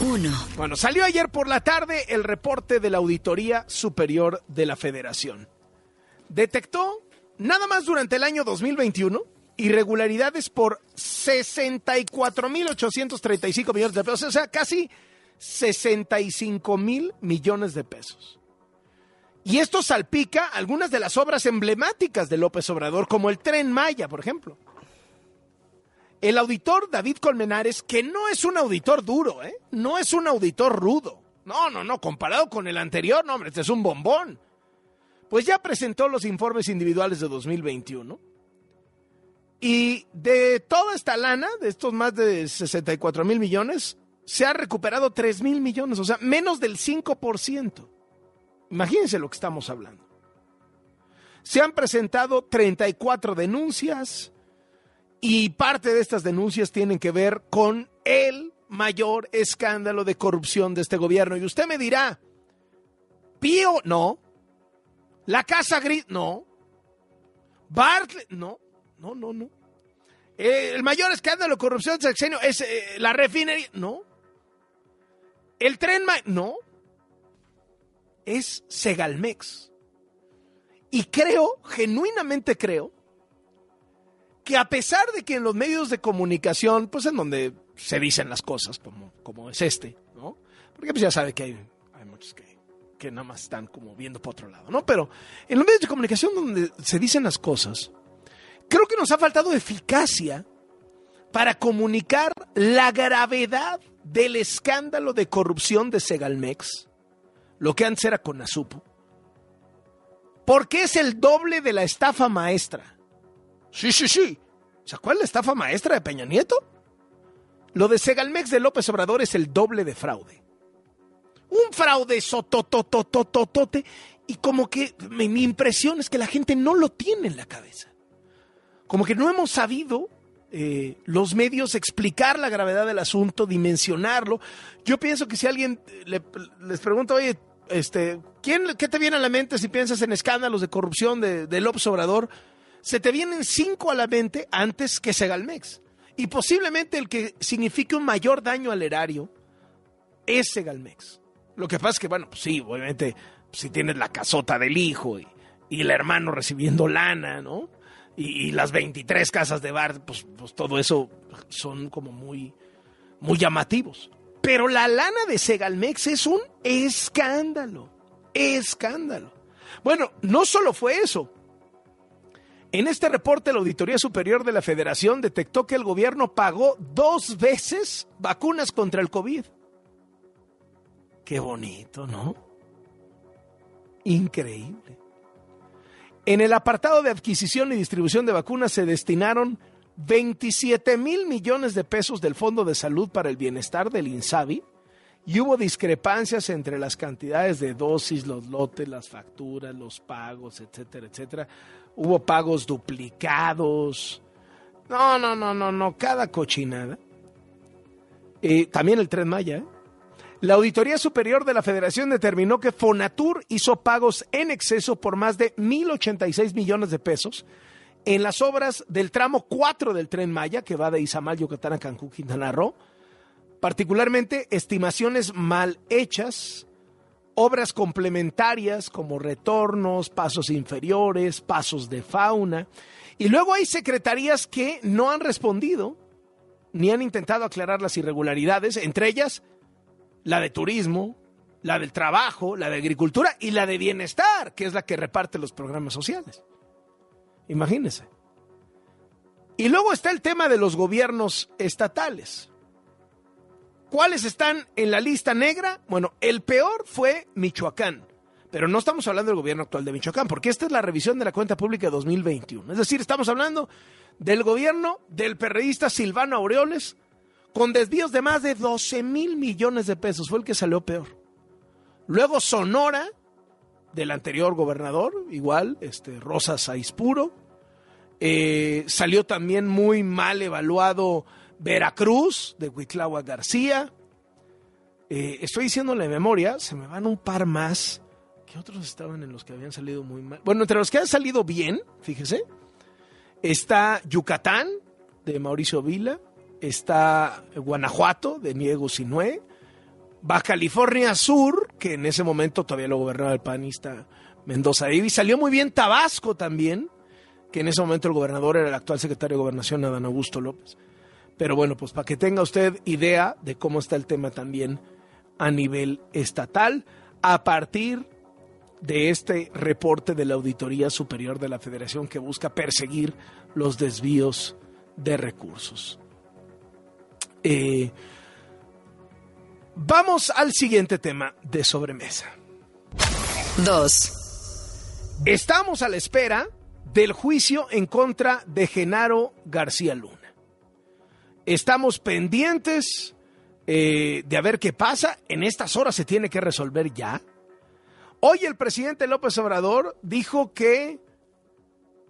1. Bueno, salió ayer por la tarde el reporte de la Auditoría Superior de la Federación. Detectó, nada más durante el año 2021, irregularidades por 64.835 millones de pesos, o sea, casi 65 mil millones de pesos. Y esto salpica algunas de las obras emblemáticas de López Obrador, como el tren Maya, por ejemplo. El auditor David Colmenares, que no es un auditor duro, ¿eh? no es un auditor rudo. No, no, no, comparado con el anterior, no, hombre, este es un bombón. Pues ya presentó los informes individuales de 2021. Y de toda esta lana, de estos más de 64 mil millones, se ha recuperado 3 mil millones, o sea, menos del 5%. Imagínense lo que estamos hablando. Se han presentado 34 denuncias y parte de estas denuncias tienen que ver con el mayor escándalo de corrupción de este gobierno. Y usted me dirá, Pío, no. La Casa Gris, no. Bartlett, no. No, no, no. el mayor escándalo de corrupción del sexenio es eh, la refinería, no. El tren, no es Segalmex. Y creo, genuinamente creo, que a pesar de que en los medios de comunicación, pues en donde se dicen las cosas, como, como es este, ¿no? Porque pues ya sabe que hay, hay muchos que, que nada más están como viendo por otro lado, ¿no? Pero en los medios de comunicación donde se dicen las cosas, creo que nos ha faltado eficacia para comunicar la gravedad del escándalo de corrupción de Segalmex lo que antes era con Azupo, porque es el doble de la estafa maestra. Sí, sí, sí. ¿Se acuerdan la estafa maestra de Peña Nieto? Lo de Segalmex de López Obrador es el doble de fraude. Un fraude sotototototote. Y como que mi, impresión es que la gente no lo tiene en la cabeza. Como que no hemos sabido eh, los medios explicar la gravedad del asunto, dimensionarlo. Yo pienso que si alguien les pregunta, oye, este, ¿quién, ¿qué te viene a la mente si piensas en escándalos de corrupción de, de López Obrador? Se te vienen cinco a la mente antes que Segalmex. Y posiblemente el que signifique un mayor daño al erario es Segalmex. Lo que pasa es que, bueno, pues sí, obviamente, si tienes la casota del hijo y, el hermano recibiendo lana, ¿no? y, las 23 casas de bar, pues, pues, todo eso son como muy, muy llamativos. Pero la lana de Segalmex es un escándalo, escándalo. Bueno, no solo fue eso. En este reporte, la Auditoría Superior de la Federación detectó que el gobierno pagó dos veces vacunas contra el COVID. Qué bonito, ¿no? Increíble. En el apartado de adquisición y distribución de vacunas se destinaron 27 mil millones de pesos del Fondo de Salud para el Bienestar del INSABI y hubo discrepancias entre las cantidades de dosis, los lotes, las facturas, los pagos, etcétera, etcétera. Hubo pagos duplicados. No, no, no, no, no, cada cochinada. Eh, también el Tren Maya, ¿eh? La Auditoría Superior de la Federación determinó que Fonatur hizo pagos en exceso por más de 1.086 millones de pesos en las obras del tramo 4 del tren Maya, que va de Izamal, Yucatán a Cancún, Quintana Roo, particularmente estimaciones mal hechas, obras complementarias como retornos, pasos inferiores, pasos de fauna, y luego hay secretarías que no han respondido ni han intentado aclarar las irregularidades, entre ellas la de turismo, la del trabajo, la de agricultura y la de bienestar, que es la que reparte los programas sociales. Imagínense. Y luego está el tema de los gobiernos estatales. ¿Cuáles están en la lista negra? Bueno, el peor fue Michoacán. Pero no estamos hablando del gobierno actual de Michoacán, porque esta es la revisión de la cuenta pública de 2021. Es decir, estamos hablando del gobierno del perreísta Silvano Aureoles, con desvíos de más de 12 mil millones de pesos. Fue el que salió peor. Luego Sonora, del anterior gobernador, igual, este, Rosa Saispuro. Eh, salió también muy mal evaluado Veracruz, de Huitlahua García. Eh, estoy diciéndole de memoria, se me van un par más. ¿Qué otros estaban en los que habían salido muy mal? Bueno, entre los que han salido bien, fíjese, está Yucatán, de Mauricio Vila está Guanajuato, de Niego Sinué, Baja California Sur, que en ese momento todavía lo gobernaba el panista Mendoza y salió muy bien Tabasco también, que en ese momento el gobernador era el actual secretario de Gobernación, Adán Augusto López. Pero bueno, pues para que tenga usted idea de cómo está el tema también a nivel estatal, a partir de este reporte de la Auditoría Superior de la Federación que busca perseguir los desvíos de recursos. Eh, vamos al siguiente tema de sobremesa. Dos. Estamos a la espera del juicio en contra de Genaro García Luna. Estamos pendientes eh, de a ver qué pasa. En estas horas se tiene que resolver ya. Hoy el presidente López Obrador dijo que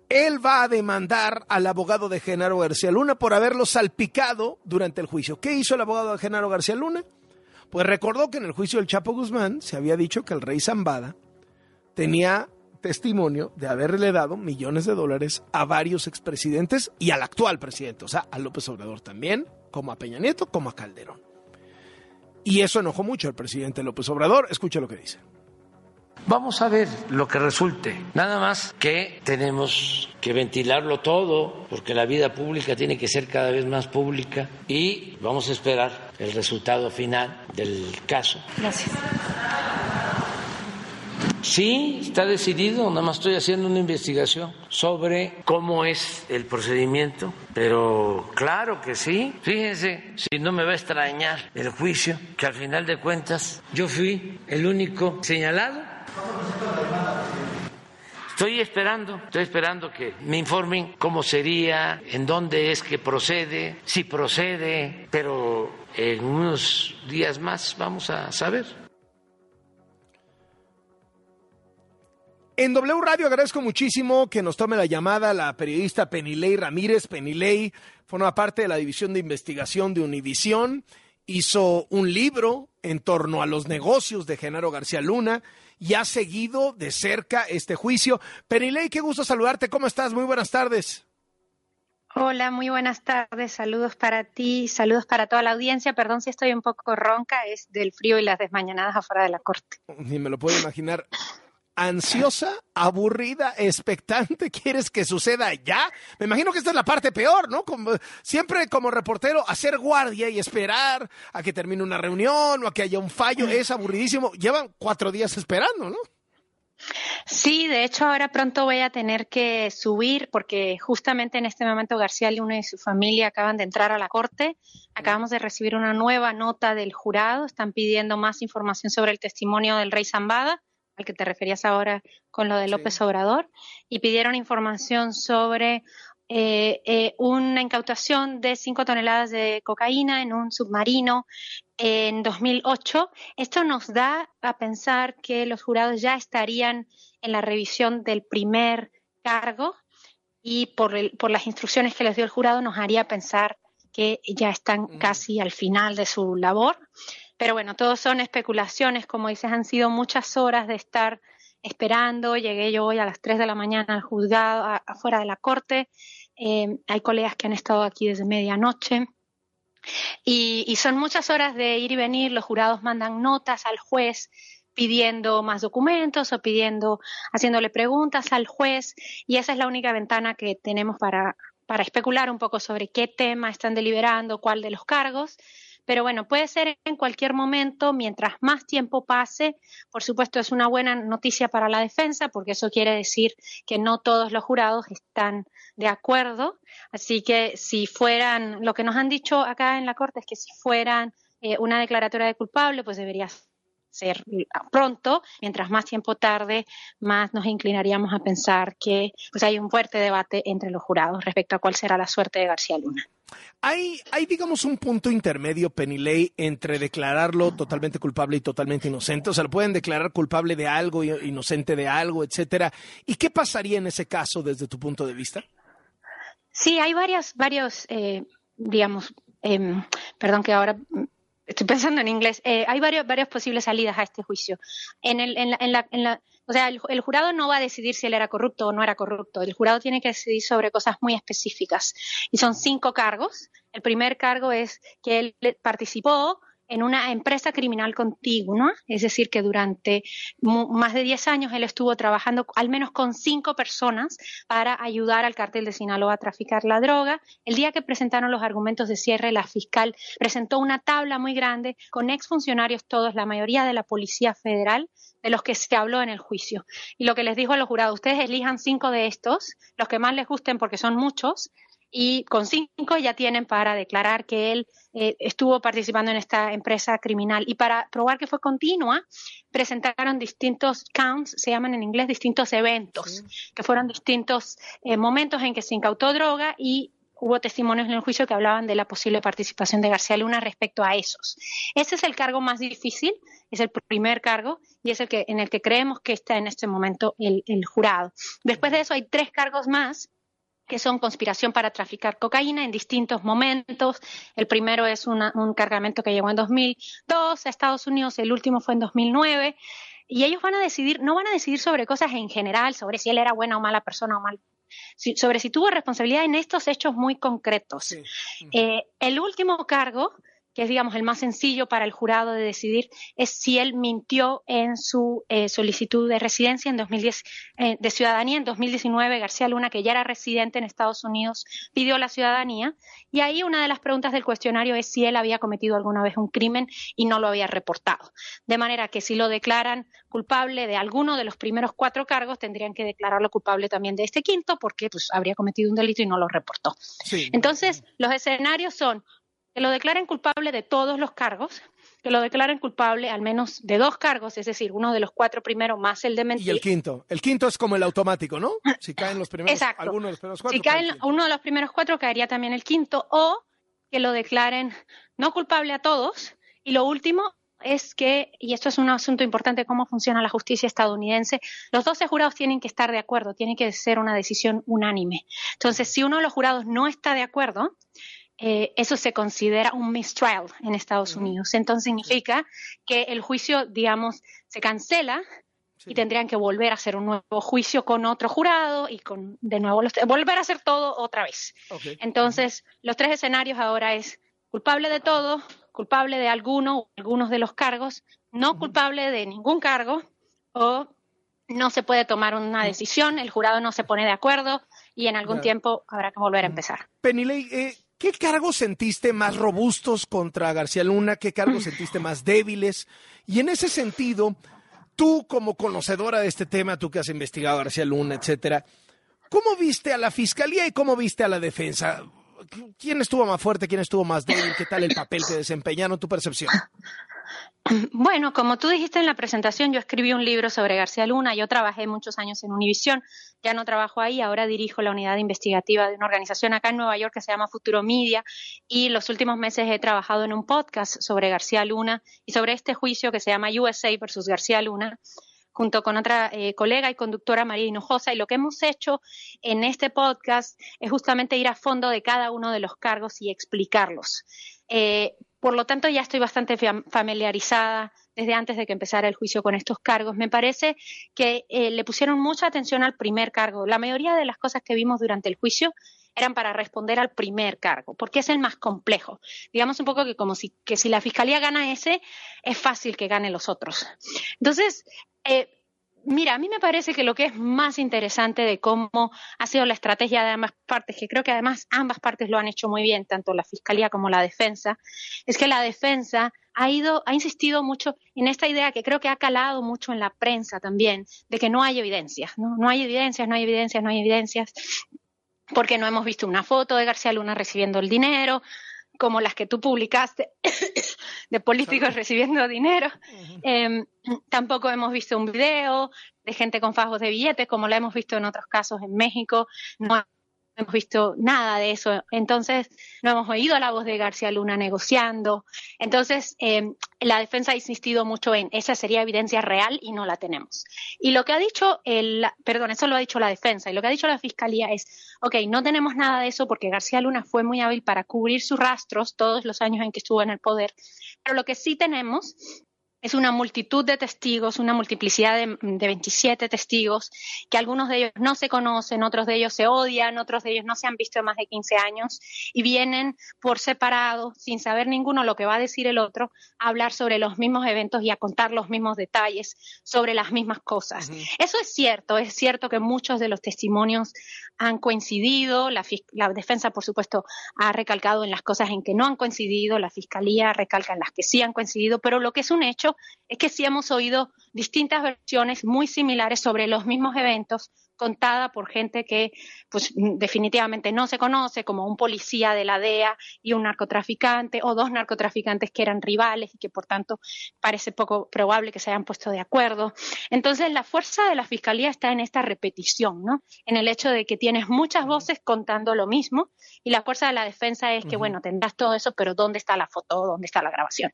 él va a demandar al abogado de Genaro García Luna por haberlo salpicado durante el juicio. ¿Qué hizo el abogado de Genaro García Luna? Pues recordó que en el juicio del Chapo Guzmán se había dicho que el rey Zambada tenía testimonio de haberle dado millones de dólares a varios expresidentes y al actual presidente, o sea, a López Obrador también, como a Peña Nieto, como a Calderón. Y eso enojó mucho al presidente López Obrador. Escuche lo que dice. Vamos a ver lo que resulte. Nada más que tenemos que ventilarlo todo, porque la vida pública tiene que ser cada vez más pública y vamos a esperar el resultado final del caso. Gracias. Sí, está decidido, nada más estoy haciendo una investigación sobre cómo es el procedimiento, pero claro que sí. Fíjense, si no me va a extrañar el juicio, que al final de cuentas yo fui el único señalado Estoy esperando, estoy esperando que me informen cómo sería, en dónde es que procede, si procede, pero en unos días más vamos a saber. En W Radio agradezco muchísimo que nos tome la llamada la periodista Penilei Ramírez. Penilei forma parte de la división de investigación de Univisión, hizo un libro en torno a los negocios de Genaro García Luna y ha seguido de cerca este juicio. Penilei, qué gusto saludarte. ¿Cómo estás? Muy buenas tardes. Hola, muy buenas tardes. Saludos para ti, saludos para toda la audiencia. Perdón si estoy un poco ronca, es del frío y las desmañanadas afuera de la corte. Ni me lo puedo imaginar ansiosa, aburrida, expectante, quieres que suceda ya. Me imagino que esta es la parte peor, ¿no? Como, siempre como reportero, hacer guardia y esperar a que termine una reunión o a que haya un fallo es aburridísimo. Llevan cuatro días esperando, ¿no? Sí, de hecho ahora pronto voy a tener que subir porque justamente en este momento García Luna y su familia acaban de entrar a la corte. Acabamos de recibir una nueva nota del jurado. Están pidiendo más información sobre el testimonio del rey Zambada al que te referías ahora con lo de López Obrador, y pidieron información sobre eh, eh, una incautación de 5 toneladas de cocaína en un submarino en 2008. Esto nos da a pensar que los jurados ya estarían en la revisión del primer cargo y por, por las instrucciones que les dio el jurado nos haría pensar que ya están casi al final de su labor. Pero bueno, todo son especulaciones, como dices, han sido muchas horas de estar esperando. Llegué yo hoy a las 3 de la mañana al juzgado, afuera de la corte. Eh, hay colegas que han estado aquí desde medianoche. Y, y son muchas horas de ir y venir. Los jurados mandan notas al juez pidiendo más documentos o pidiendo, haciéndole preguntas al juez. Y esa es la única ventana que tenemos para, para especular un poco sobre qué tema están deliberando, cuál de los cargos. Pero bueno, puede ser en cualquier momento, mientras más tiempo pase. Por supuesto, es una buena noticia para la defensa, porque eso quiere decir que no todos los jurados están de acuerdo. Así que si fueran, lo que nos han dicho acá en la Corte es que si fueran eh, una declaratoria de culpable, pues debería ser pronto, mientras más tiempo tarde, más nos inclinaríamos a pensar que pues hay un fuerte debate entre los jurados respecto a cuál será la suerte de García Luna. Hay, hay, digamos, un punto intermedio, Penilei, entre declararlo totalmente culpable y totalmente inocente. O sea, lo pueden declarar culpable de algo, inocente de algo, etcétera. ¿Y qué pasaría en ese caso desde tu punto de vista? Sí, hay varias, varios, eh, digamos, eh, perdón que ahora estoy pensando en inglés, eh, hay varios, varias posibles salidas a este juicio. En, el, en, la, en, la, en la, o sea, el, el, jurado no va a decidir si él era corrupto o no era corrupto. El jurado tiene que decidir sobre cosas muy específicas. Y son cinco cargos. El primer cargo es que él participó en una empresa criminal contigua, es decir, que durante más de 10 años él estuvo trabajando al menos con cinco personas para ayudar al cártel de Sinaloa a traficar la droga. El día que presentaron los argumentos de cierre, la fiscal presentó una tabla muy grande con exfuncionarios todos, la mayoría de la Policía Federal, de los que se habló en el juicio. Y lo que les dijo a los jurados, ustedes elijan cinco de estos, los que más les gusten porque son muchos, y con cinco ya tienen para declarar que él eh, estuvo participando en esta empresa criminal. Y para probar que fue continua, presentaron distintos counts, se llaman en inglés distintos eventos, que fueron distintos eh, momentos en que se incautó droga y hubo testimonios en el juicio que hablaban de la posible participación de García Luna respecto a esos. Ese es el cargo más difícil, es el primer cargo y es el que en el que creemos que está en este momento el, el jurado. Después de eso hay tres cargos más que son conspiración para traficar cocaína en distintos momentos. El primero es un cargamento que llegó en 2002 a Estados Unidos, el último fue en 2009. Y ellos van a decidir, no van a decidir sobre cosas en general, sobre si él era buena o mala persona o mal, sobre si tuvo responsabilidad en estos hechos muy concretos. Eh, el último cargo que es, digamos, el más sencillo para el jurado de decidir, es si él mintió en su eh, solicitud de residencia en 2010, eh, de ciudadanía en 2019. García Luna, que ya era residente en Estados Unidos, pidió la ciudadanía. Y ahí una de las preguntas del cuestionario es si él había cometido alguna vez un crimen y no lo había reportado. De manera que si lo declaran culpable de alguno de los primeros cuatro cargos, tendrían que declararlo culpable también de este quinto, porque pues, habría cometido un delito y no lo reportó. Entonces, los escenarios son que lo declaren culpable de todos los cargos, que lo declaren culpable al menos de dos cargos, es decir, uno de los cuatro primeros más el de mentir. Y el quinto. El quinto es como el automático, ¿no? Si caen los primeros, Exacto. alguno de los primeros cuatro. Si caen uno de los primeros cuatro, caería también el quinto, o que lo declaren no culpable a todos. Y lo último es que, y esto es un asunto importante, cómo funciona la justicia estadounidense, los 12 jurados tienen que estar de acuerdo, tiene que ser una decisión unánime. Entonces, si uno de los jurados no está de acuerdo, eh, eso se considera un mistrial en Estados Unidos. Entonces significa que el juicio, digamos, se cancela y tendrían que volver a hacer un nuevo juicio con otro jurado y con de nuevo volver a hacer todo otra vez. Entonces, los tres escenarios ahora es culpable de todo, culpable de alguno o algunos de los cargos, no culpable de ningún cargo o no se puede tomar una decisión, el jurado no se pone de acuerdo y en algún tiempo habrá que volver a empezar. Penilei, eh, ¿Qué cargos sentiste más robustos contra García Luna? ¿Qué cargos sentiste más débiles? Y en ese sentido, tú como conocedora de este tema, tú que has investigado a García Luna, etcétera, ¿cómo viste a la fiscalía y cómo viste a la defensa? ¿Quién estuvo más fuerte? ¿Quién estuvo más débil? ¿Qué tal el papel que desempeñaron? ¿Tu percepción? Bueno, como tú dijiste en la presentación, yo escribí un libro sobre García Luna. Yo trabajé muchos años en Univisión. Ya no trabajo ahí, ahora dirijo la unidad investigativa de una organización acá en Nueva York que se llama Futuro Media. Y los últimos meses he trabajado en un podcast sobre García Luna y sobre este juicio que se llama USA versus García Luna junto con otra eh, colega y conductora María Hinojosa. Y lo que hemos hecho en este podcast es justamente ir a fondo de cada uno de los cargos y explicarlos. Eh, por lo tanto, ya estoy bastante familiarizada desde antes de que empezara el juicio con estos cargos. Me parece que eh, le pusieron mucha atención al primer cargo. La mayoría de las cosas que vimos durante el juicio eran para responder al primer cargo, porque es el más complejo. Digamos un poco que como si, que si la fiscalía gana ese, es fácil que gane los otros. Entonces, eh, Mira, a mí me parece que lo que es más interesante de cómo ha sido la estrategia de ambas partes, que creo que además ambas partes lo han hecho muy bien, tanto la fiscalía como la defensa, es que la defensa ha ido, ha insistido mucho en esta idea que creo que ha calado mucho en la prensa también, de que no hay evidencias, ¿no? No hay evidencias, no hay evidencias, no hay evidencias, porque no hemos visto una foto de García Luna recibiendo el dinero, como las que tú publicaste de políticos recibiendo dinero. Em, tampoco hemos visto un video de gente con fajos de billetes, como lo hemos visto en otros casos en México. No hemos visto nada de eso. Entonces, no hemos oído la voz de García Luna negociando. Entonces, eh, la defensa ha insistido mucho en esa sería evidencia real y no la tenemos. Y lo que ha dicho el, perdón, eso lo ha dicho la defensa, y lo que ha dicho la fiscalía es, ok, no tenemos nada de eso porque García Luna fue muy hábil para cubrir sus rastros todos los años en que estuvo en el poder, pero lo que sí tenemos es una multitud de testigos, una multiplicidad de, de, 27 testigos, que algunos de ellos no se conocen, otros de ellos se odian, otros de ellos no se han visto en más de 15 años y vienen por separado, sin saber ninguno lo que va a decir el otro, a hablar sobre los mismos eventos y a contar los mismos detalles sobre las mismas cosas. Eso es cierto, es cierto que muchos de los testimonios han coincidido, la, la defensa, por supuesto, ha recalcado en las cosas en que no han coincidido, la fiscalía recalca en las que sí han coincidido, pero lo que es un hecho es que sí hemos oído distintas versiones muy similares sobre los mismos eventos contada por gente que pues definitivamente no se conoce, como un policía de la DEA y un narcotraficante o dos narcotraficantes que eran rivales y que por tanto parece poco probable que se hayan puesto de acuerdo. Entonces la fuerza de la fiscalía está en esta repetición, ¿no? En el hecho de que tienes muchas voces contando lo mismo y la fuerza de la defensa es que bueno, tendrás todo eso, pero ¿dónde está la foto? ¿Dónde está la grabación?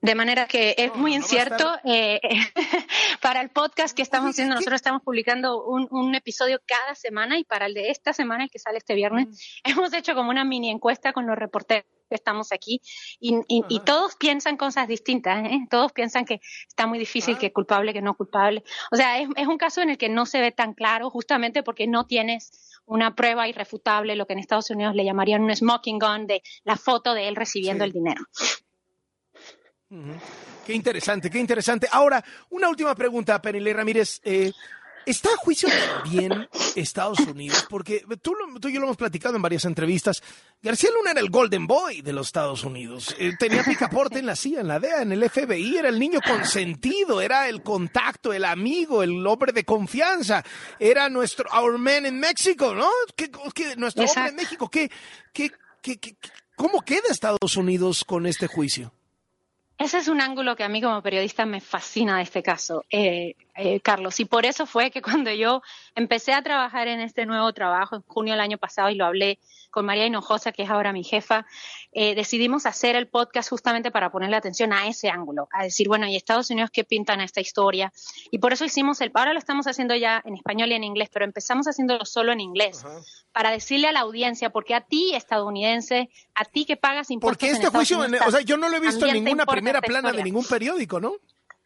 De manera que es muy incierto. Eh, para el podcast que estamos haciendo, nosotros estamos publicando un, episodio cada semana y para el de esta semana, el que sale este viernes, mm. hemos hecho como una mini encuesta con los reporteros que estamos aquí y, todos piensan cosas distintas. ¿eh? Todos piensan que está muy difícil, que culpable, que no culpable. O sea, es, es un caso en el que no se ve tan claro justamente porque no tienes una prueba irrefutable, lo que en Estados Unidos le llamarían un smoking gun de la foto de él recibiendo el dinero. Qué interesante, qué interesante. Ahora, una última pregunta, Penile Ramírez. Eh, ¿Está a juicio también Estados Unidos? Porque tú, tú, y yo lo hemos platicado en varias entrevistas. García Luna era el Golden Boy de los Estados Unidos. Eh, tenía picaporte en la CIA, en la DEA, en el FBI. Era el niño consentido, era el contacto, el amigo, el hombre de confianza. Era nuestro Our Man en México, ¿no? ¿Qué, nuestro hombre en México. ¿Qué, qué, qué, ¿Cómo queda Estados Unidos con este juicio? Ese es un ángulo que a mí como periodista me fascina de este caso, eh, eh, Carlos. Y por eso fue que cuando yo empecé a trabajar en este nuevo trabajo en junio del año pasado y lo hablé con María Hinojosa, que es ahora mi jefa, eh, decidimos hacer el podcast justamente para ponerle atención a ese ángulo, a decir, bueno, ¿y Estados Unidos qué pintan esta historia? Y por eso hicimos el, ahora lo estamos haciendo ya en español y en inglés, pero empezamos haciéndolo solo en inglés, para decirle a la audiencia, porque a ti, estadounidense, a ti que pagas impuestos. Porque este juicio, o sea, yo no lo he visto en ninguna primera plana de ningún periódico, ¿no?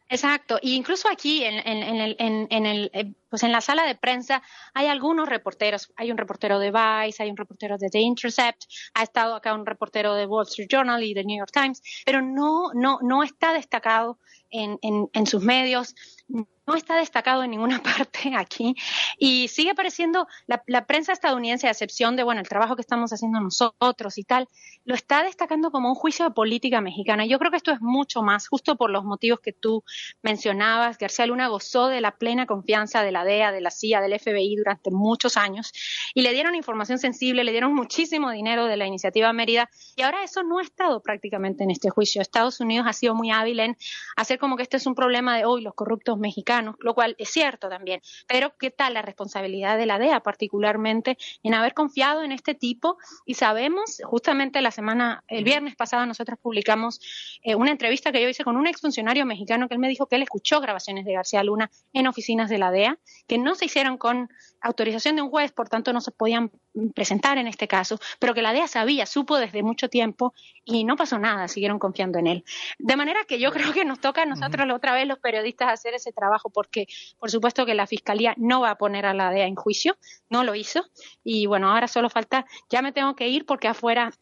Exacto, y incluso aquí en, en, en, el, en, eh, pues en la sala de prensa hay algunos reporteros, hay un reportero de Vice, hay un reportero de The Intercept, ha estado acá un reportero de Wall Street Journal y de New York Times, pero no, no, no está destacado en, en sus medios, no está destacado en ninguna parte aquí y sigue apareciendo la, prensa estadounidense, a excepción de bueno el trabajo que estamos haciendo nosotros y tal, lo está destacando como un juicio de política mexicana. Yo creo que esto es mucho más, justo por los motivos que tú mencionabas. García Luna gozó de la plena confianza de la DEA, de la CIA, del FBI durante muchos años y le dieron información sensible, le dieron muchísimo dinero de la iniciativa Mérida y ahora eso no ha estado prácticamente en este juicio. Estados Unidos ha sido muy hábil en hacer como que este es un problema de hoy los corruptos mexicanos lo cual es cierto también. Pero ¿qué tal la responsabilidad de la DEA, particularmente en haber confiado en este tipo? Y sabemos, justamente la semana, el viernes pasado, nosotros publicamos eh, una entrevista que yo hice con un exfuncionario mexicano que él me dijo que él escuchó grabaciones de García Luna en oficinas de la DEA, que no se hicieron con autorización de un juez, por tanto no se podían presentar en este caso, pero que la DEA sabía, supo desde mucho tiempo y no pasó nada, siguieron confiando en él. De manera que yo creo que nos toca a nosotros otra vez los periodistas hacer ese trabajo porque por supuesto que la Fiscalía no va a poner a la DEA en juicio, no lo hizo y bueno, ahora solo falta, ya me tengo que ir porque afuera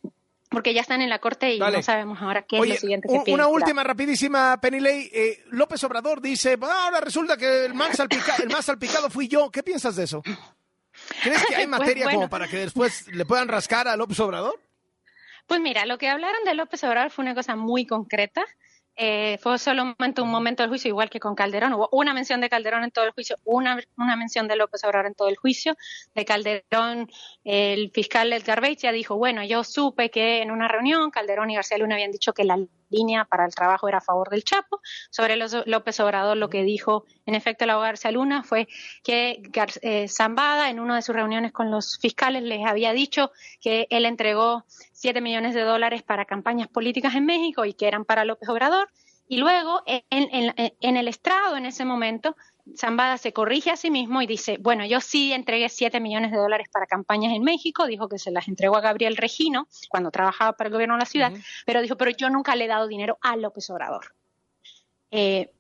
porque ya están en la corte y no sabemos ahora qué es lo siguiente que Una última rapidísima, Penilei. Eh, López Obrador dice, ahora resulta que el más, el más salpicado fui yo. ¿Qué piensas de eso? ¿Crees que hay pues materia como para que después le puedan rascar a López Obrador? Pues mira, lo que hablaron de López Obrador fue una cosa muy concreta. Eh, fue solo un momento, un momento del juicio, igual que con Calderón. Hubo una mención de Calderón en todo el juicio, una, una mención de López Obrador en todo el juicio. De Calderón, el fiscal Edgar ya dijo, bueno, yo supe que en una reunión Calderón y García Luna habían dicho que la línea para el trabajo era a favor del Chapo. Sobre López Obrador lo que dijo en efecto la García Luna fue que eh, Zambada en una de sus reuniones con los fiscales les había dicho que él entregó 7 millones de dólares para campañas políticas en México y que eran para López Obrador. Y luego, en, en, el estrado, en ese momento, Zambada se corrige a sí mismo y dice, bueno, yo sí entregué 7 millones de dólares para campañas en México, dijo que se las entregó a Gabriel Regino cuando trabajaba para el gobierno de la ciudad, pero dijo, pero yo nunca le he dado dinero a López Obrador. Eh,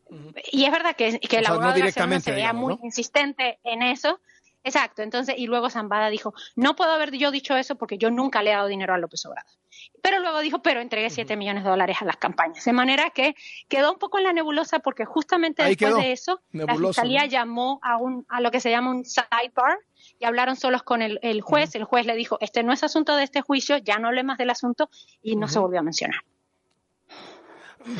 y es verdad que, que el abogado se veía muy insistente en eso. Exacto, entonces, y luego Zambada dijo, no puedo haber yo dicho eso porque yo nunca le he dado dinero a López Obrador. Pero luego dijo, pero entregué 7 millones de dólares a las campañas. De manera que quedó un poco en la nebulosa porque justamente después de eso, la fiscalía llamó a, un, a lo que se llama un sidebar y hablaron solos con el, juez. El juez le dijo, este no es asunto de este juicio, ya no hable más del asunto y no se volvió a mencionar.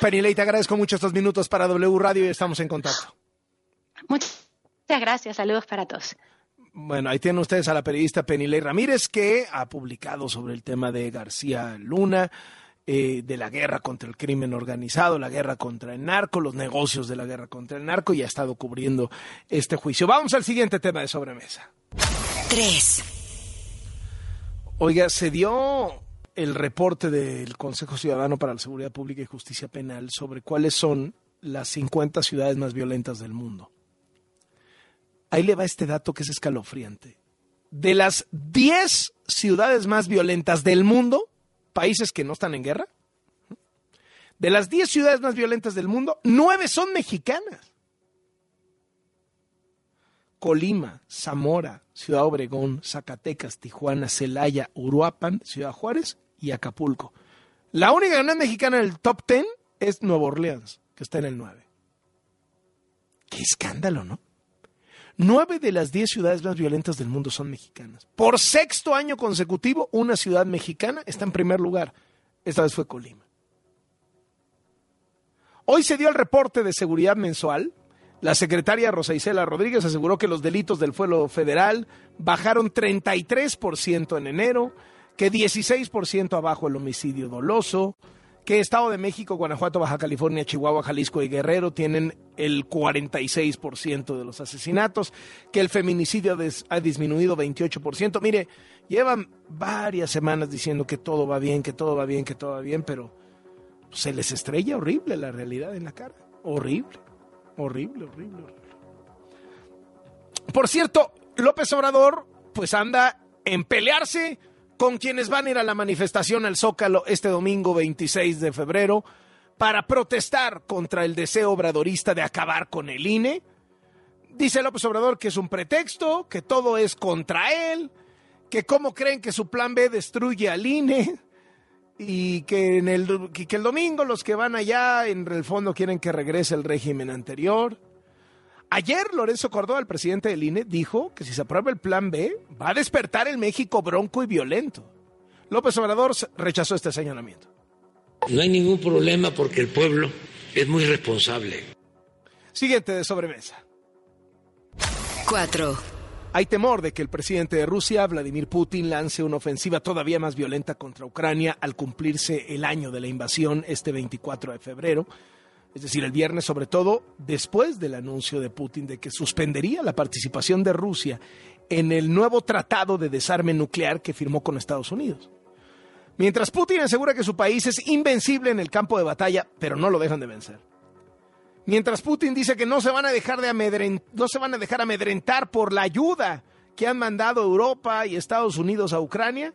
Penilei, te agradezco mucho estos minutos para W Radio y estamos en contacto. Muchas gracias, saludos para todos. Bueno, ahí tienen ustedes a la periodista Penilei Ramírez que ha publicado sobre el tema de García Luna, eh, de la guerra contra el crimen organizado, la guerra contra el narco, los negocios de la guerra contra el narco y ha estado cubriendo este juicio. Vamos al siguiente tema de sobremesa. Tres. Oiga, se dio el reporte del Consejo Ciudadano para la Seguridad Pública y Justicia Penal sobre cuáles son las 50 ciudades más violentas del mundo. Ahí le va este dato que es escalofriante. De las 10 ciudades más violentas del mundo, países que no están en guerra, de las 10 ciudades más violentas del mundo, 9 son mexicanas. Colima, Zamora, Ciudad Obregón, Zacatecas, Tijuana, Celaya, Uruapan, Ciudad Juárez y Acapulco. La única que mexicana en el top 10 es Nueva Orleans, que está en el 9. Qué escándalo, ¿no? Nueve de las diez ciudades más violentas del mundo son mexicanas. Por sexto año consecutivo, una ciudad mexicana está en primer lugar. Esta vez fue Colima. Hoy se dio el reporte de seguridad mensual. La secretaria Rosa Isela Rodríguez aseguró que los delitos del fuero federal bajaron 33% en enero, que 16% abajo el homicidio doloso, que Estado de México, Guanajuato, Baja California, Chihuahua, Jalisco y Guerrero tienen el 46% de los asesinatos, que el feminicidio ha disminuido 28%. Mire, llevan varias semanas diciendo que todo va bien, que todo va bien, que todo va bien, pero se les estrella horrible la realidad en la cara. Horrible, horrible, horrible, horrible. Por cierto, López Obrador pues anda en pelearse con quienes van a ir a la manifestación al Zócalo este domingo 26 de febrero para protestar contra el deseo obradorista de acabar con el INE. Dice López Obrador que es un pretexto, que todo es contra él, que cómo creen que su plan B destruye al INE y que, el, que el domingo los que van allá en el fondo quieren que regrese el régimen anterior. Ayer Lorenzo Córdoba, el presidente del INE, dijo que si se aprueba el plan B, va a despertar el México bronco y violento. López Obrador rechazó este señalamiento. No hay ningún problema porque el pueblo es muy responsable. Siguiente de sobremesa. 4. Hay temor de que el presidente de Rusia, Vladimir Putin, lance una ofensiva todavía más violenta contra Ucrania al cumplirse el año de la invasión este 24 de febrero es decir, el viernes sobre todo, después del anuncio de Putin de que suspendería la participación de Rusia en el nuevo tratado de desarme nuclear que firmó con Estados Unidos. Mientras Putin asegura que su país es invencible en el campo de batalla, pero no lo dejan de vencer. Mientras Putin dice que no se van a dejar de no se van a dejar amedrentar por la ayuda que han mandado Europa y Estados Unidos a Ucrania,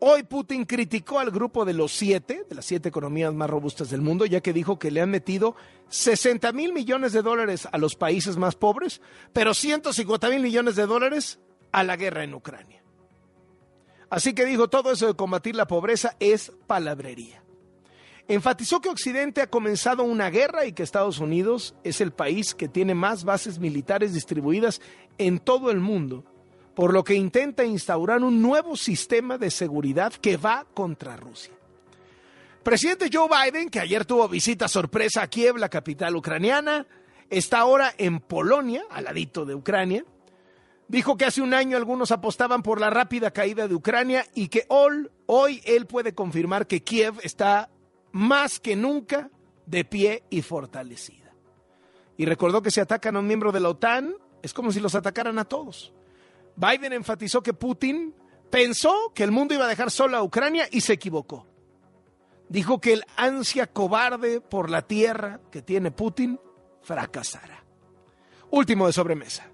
Hoy Putin criticó al grupo de los siete, de las siete economías más robustas del mundo, ya que dijo que le han metido 60 mil millones de dólares a los países más pobres, pero 150 mil millones de dólares a la guerra en Ucrania. Así que dijo, todo eso de combatir la pobreza es palabrería. Enfatizó que Occidente ha comenzado una guerra y que Estados Unidos es el país que tiene más bases militares distribuidas en todo el mundo por lo que intenta instaurar un nuevo sistema de seguridad que va contra Rusia. Presidente Joe Biden, que ayer tuvo visita sorpresa a Kiev, la capital ucraniana, está ahora en Polonia, al ladito de Ucrania. Dijo que hace un año algunos apostaban por la rápida caída de Ucrania y que hoy, hoy él puede confirmar que Kiev está más que nunca de pie y fortalecida. Y recordó que si atacan a un miembro de la OTAN, es como si los atacaran a todos. Biden enfatizó que Putin pensó que el mundo iba a dejar sola a Ucrania y se equivocó. Dijo que el ansia cobarde por la tierra que tiene Putin fracasará. último de sobremesa.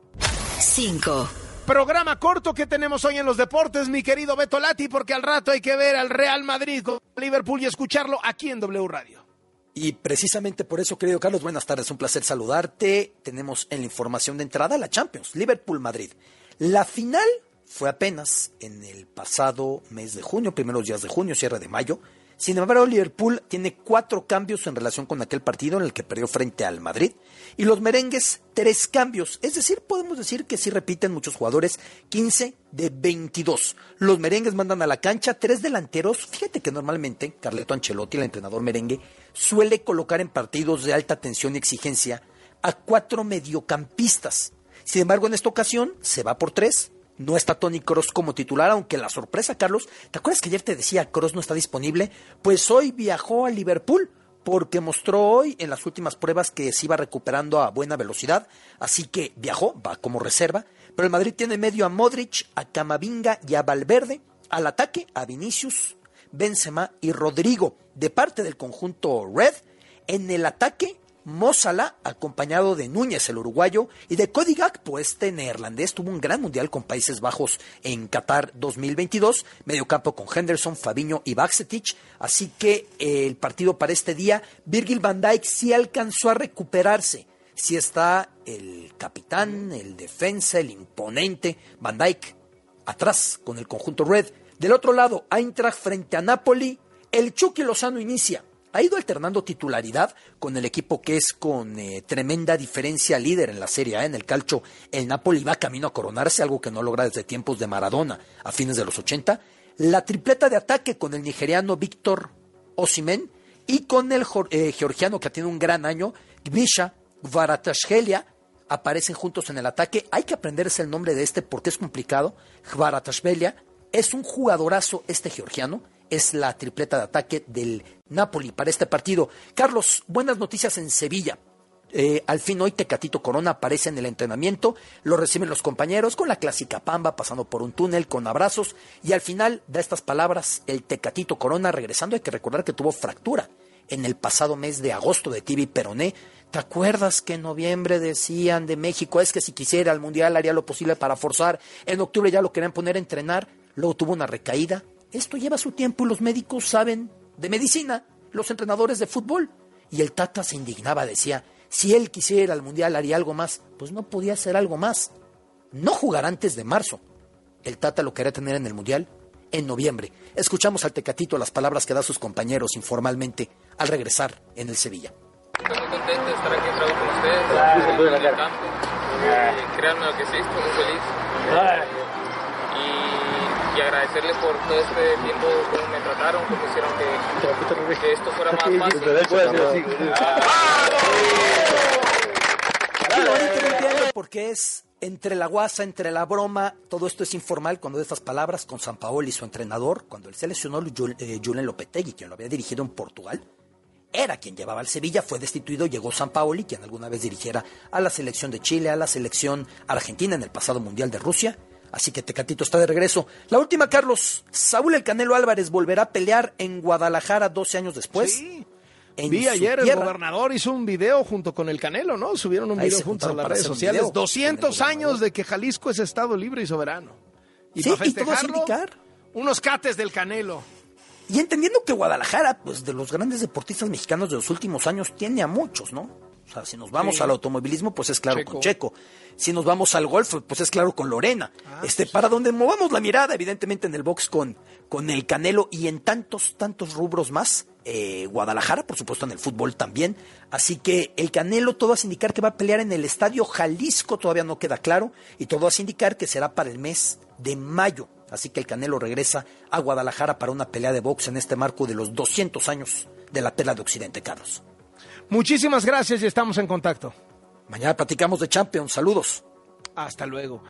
5. Programa corto que tenemos hoy en los deportes, mi querido Beto Lati, porque al rato hay que ver al Real Madrid con Liverpool y escucharlo aquí en W Radio. Y precisamente por eso, querido Carlos, buenas tardes, un placer saludarte. Tenemos en la información de entrada la Champions, Liverpool-Madrid. La final fue apenas en el pasado mes de junio, primeros días de junio, cierre de mayo. Sin embargo, Liverpool tiene cuatro cambios en relación con aquel partido en el que perdió frente al Madrid. Y los merengues, tres cambios. Es decir, podemos decir que sí repiten muchos jugadores, 15 de 22. Los merengues mandan a la cancha tres delanteros. Fíjate que normalmente Carleto Ancelotti, el entrenador merengue, suele colocar en partidos de alta tensión y exigencia a cuatro mediocampistas. Sin embargo, en esta ocasión se va por tres. No está Tony Cross como titular, aunque la sorpresa, Carlos, ¿te acuerdas que ayer te decía Cross no está disponible? Pues hoy viajó a Liverpool porque mostró hoy en las últimas pruebas que se iba recuperando a buena velocidad, así que viajó, va como reserva, pero el Madrid tiene medio a Modric, a Camavinga y a Valverde, al ataque a Vinicius, Benzema y Rodrigo, de parte del conjunto Red, en el ataque Mozala, acompañado de Núñez, el uruguayo, y de Cody Gakpo, este neerlandés, tuvo un gran mundial con Países Bajos en Qatar 2022, medio campo con Henderson, Fabiño y Baxetich, así que el partido para este día, Virgil van Dijk sí alcanzó a recuperarse, sí está el capitán, el defensa, el imponente Van Dijk atrás con el conjunto Red, del otro lado, Eintracht frente a Napoli, el Chucky Lozano inicia, ha ido alternando titularidad con el equipo que es con eh, tremenda diferencia líder en la Serie A. En el calcio, el Napoli va camino a coronarse, algo que no logra desde tiempos de Maradona a fines de los 80. La tripleta de ataque con el nigeriano Víctor Osimen y con el eh, georgiano que tiene un gran año, Gmisha Gvaratashvelia, aparecen juntos en el ataque. Hay que aprenderse el nombre de este porque es complicado. Gvaratashvelia es un jugadorazo este georgiano es la tripleta de ataque del Napoli para este partido. Carlos, buenas noticias en Sevilla. Eh, al fin hoy Tecatito Corona aparece en el entrenamiento, lo reciben los compañeros con la clásica pamba, pasando por un túnel con abrazos y al final da estas palabras el Tecatito Corona regresando. Hay que recordar que tuvo fractura en el pasado mes de agosto de Tibi Peroné. ¿Te acuerdas que en noviembre decían de México es que si quisiera al Mundial haría lo posible para forzar? En octubre ya lo querían poner a entrenar, luego tuvo una recaída, esto lleva su tiempo y los médicos saben de medicina, los entrenadores de fútbol. Y el Tata se indignaba, decía, si él quisiera al Mundial haría algo más. Pues no podía hacer algo más. No jugar antes de marzo. El Tata lo quería tener en el Mundial en noviembre. Escuchamos al Tecatito las palabras que da sus compañeros informalmente al regresar en el Sevilla. Estoy muy contento de estar aquí otra vez con ustedes, en el campo. Y créanme lo que sí, estoy muy feliz y agradecerles por todo este tiempo, cómo me trataron, cómo hicieron que, que esto fuera más fácil. Porque es entre la guasa, entre la broma, todo esto es informal cuando de estas palabras con San Paolo y su entrenador, cuando él seleccionó eh, Julen Lopetegui, quien lo había dirigido en Portugal, era quien llevaba al Sevilla, fue destituido, llegó San Paoli, quien alguna vez dirigiera a la selección de Chile, a la selección argentina en el pasado Mundial de Rusia, Así que Tecatito está de regreso. La última, Carlos. Saúl El Canelo Álvarez volverá a pelear en Guadalajara 12 años después. Sí. Vi ayer el gobernador hizo un video junto con el Canelo, ¿no? Subieron un video juntos a las redes sociales. 200 años de que Jalisco es estado libre y soberano. Y para festejarlo, indicar. unos cates del Canelo. Y entendiendo que Guadalajara, pues de los grandes deportistas mexicanos de los últimos años, tiene a muchos, ¿no? O sea, si nos vamos al automovilismo, pues es claro con Checo. Si nos vamos al golf, pues es claro con Lorena. Ah, este, para donde movamos la mirada, evidentemente en el box con, con el Canelo y en tantos, tantos rubros más. Eh, Guadalajara, por supuesto, en el fútbol también. Así que el Canelo, todo hace indicar que va a pelear en el estadio Jalisco, todavía no queda claro. Y todo hace indicar que será para el mes de mayo. Así que el Canelo regresa a Guadalajara para una pelea de box en este marco de los 200 años de la tela de Occidente, Carlos. Muchísimas gracias y estamos en contacto. Mañana platicamos de Champions. Saludos. Hasta luego.